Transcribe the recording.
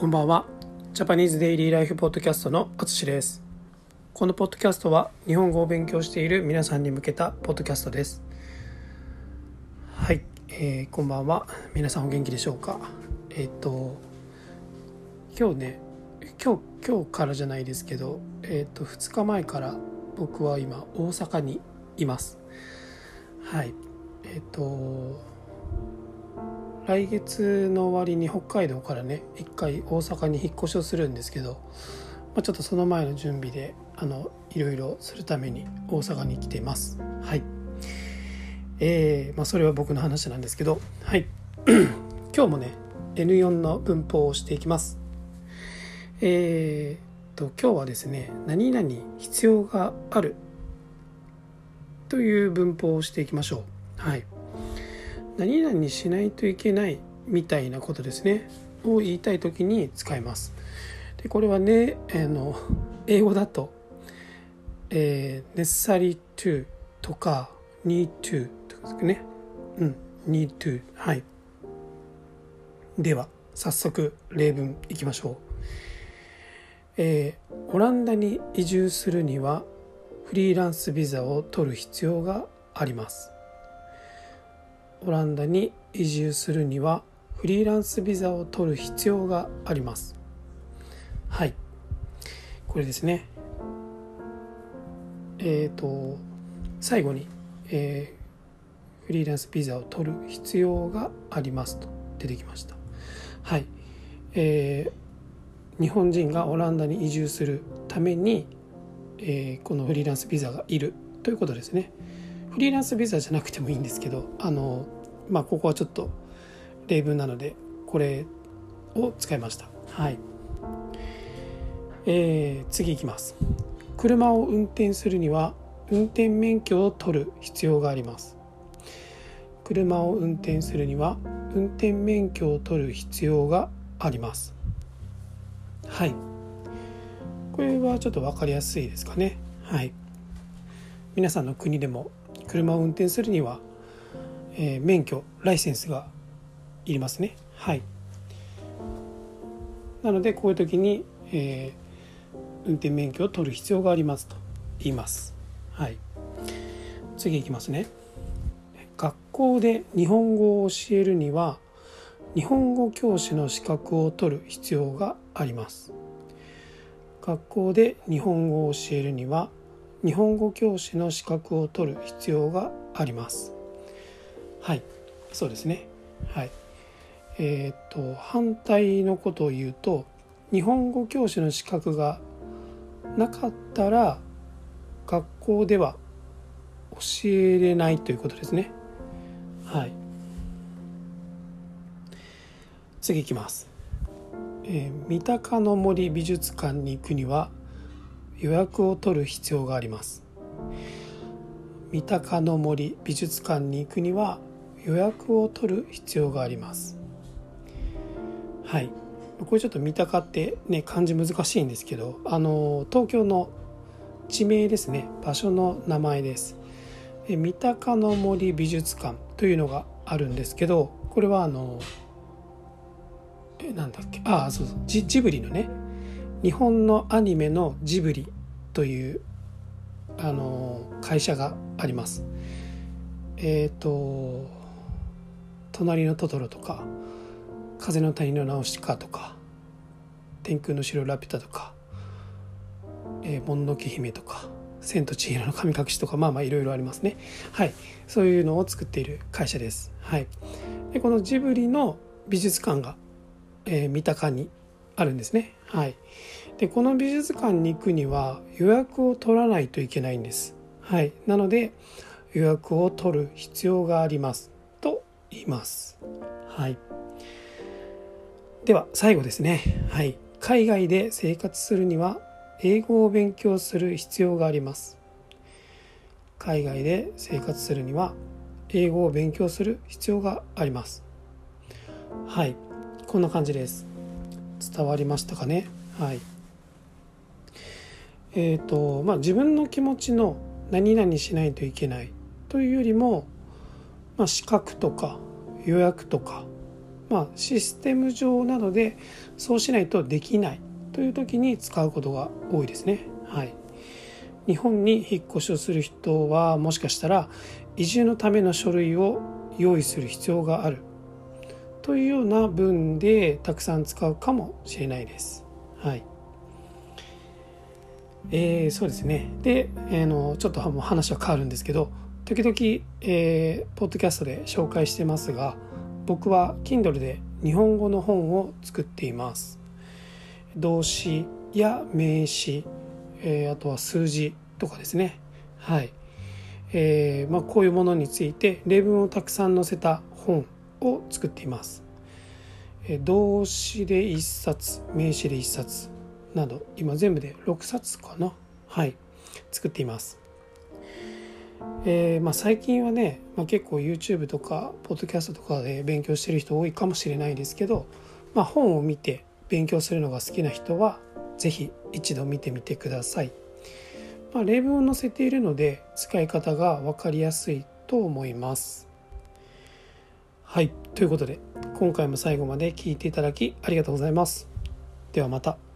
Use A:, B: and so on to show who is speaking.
A: こんばんは。ジャパニーズデイリーライフポッドキャストのあつしです。このポッドキャストは日本語を勉強している皆さんに向けたポッドキャストです。はい、えー、こんばんは。皆さんお元気でしょうか？えっ、と今日ね今日今日からじゃないですけどえっ、と2日前から僕は今大阪にいます。はい。えっ、と来月の終わりに北海道からね一回大阪に引っ越しをするんですけど、まあ、ちょっとその前の準備であのいろいろするために大阪に来てます。はい。えー、まあ、それは僕の話なんですけどはい。今日もね N4 の文法をしていきます。えー、と今日はですね何々必要があるという文法をしていきましょう。はい。何々しないといけないみたいなことですね。を言いたい時に使います。でこれはねあの英語だと、えー、necessary to とか need to とかですね。うん need to はい。では早速例文いきましょう。えー、オランダに移住するにはフリーランスビザを取る必要があります。オランダに移住するにはフリーランスビザを取る必要があります。はい。これですね。えっ、ー、と最後に、えー、フリーランスビザを取る必要がありますと出てきました。はい、えー、日本人がオランダに移住するために、えー、このフリーランスビザがいるということですね。フリーランスビザじゃなくてもいいんですけどあのまあここはちょっと例文なのでこれを使いました。はい。えー、次いきます。車を運転するには運転免許を取る必要があります。車を運転するには運転免許を取る必要があります。はい。これはちょっと分かりやすいですかね。はい。皆さんの国でも車を運転するには、えー、免許ライセンスがいりますね。はい。なのでこういう時に、えー、運転免許を取る必要がありますと言います。はい。次いきますね。学校で日本語を教えるには日本語教師の資格を取る必要があります。学校で日本語を教えるには日本語教師の資格を取る必要があります。はい。そうですね。はい。えっ、と反対のことを言うと日本語教師の資格がなかったら学校では教えれないということですね。はい。次いきます、えー、三鷹の森美術館に行くには予約を取る必要があります。三鷹の森美術館に行くには予約を取る必要があります。はい。これちょっと三鷹ってね漢字難しいんですけどあの東京の地名ですね。場所の名前です。三鷹の森美術館というのがあるんですけどこれはあのえなんだっけ？ああそうそう。ジジブリのね日本のアニメのジブリというあの会社があります。えっ、ー、と「隣のトトロ」とか「風の谷のナウシカ」とか「天空の城ラピュタ」とか「えー、もんのけ姫」とか「千と千尋の神隠し」とかまあまあいろいろありますね。はい。そういうのを作っている会社です。はい。でこのジブリの美術館が、えー、三鷹にあるんですねはいでこの美術館に行くには予約を取らないといけないんです。はい、なので予約を取る必要がありますと言います。はい、では最後ですね、はい、海外で生活するには英語を勉強する必要があります。海外で生活するには英語を勉強する必要があります。はい、こんな感じです。伝わりましたかね？はい。えーとまあ、自分の気持ちの何々しないといけないというよりも、まあ、資格とか予約とか、まあ、システム上などでそうしないとできないという時に使うことが多いですね。はい、日本に引っ越しをする人はもしかしたら移住のための書類を用意する必要があるというような文でたくさん使うかもしれないです。はい。えー、そうですね。で、えー、のちょっと話は変わるんですけど時々、えー、ポッドキャストで紹介してますが僕は Kindle で日本語の本を作っています。動詞や名詞、えー、あとは数字とかですね。はい、えーまあ、こういうものについて例文をたくさん載せた本を作っています動詞で1冊名詞で1冊など今全部で6冊かな？はい作っていますえーまあ、最近はね、まあ、結構 YouTube とかポッドキャストとかで勉強してる人多いかもしれないですけど、まあ、本を見て勉強するのが好きな人は是非一度見てみてください。まあ、例文を載せているので使い方が分かりやすいと思います。はいということで今回も最後まで聴いていただきありがとうございます。ではまた。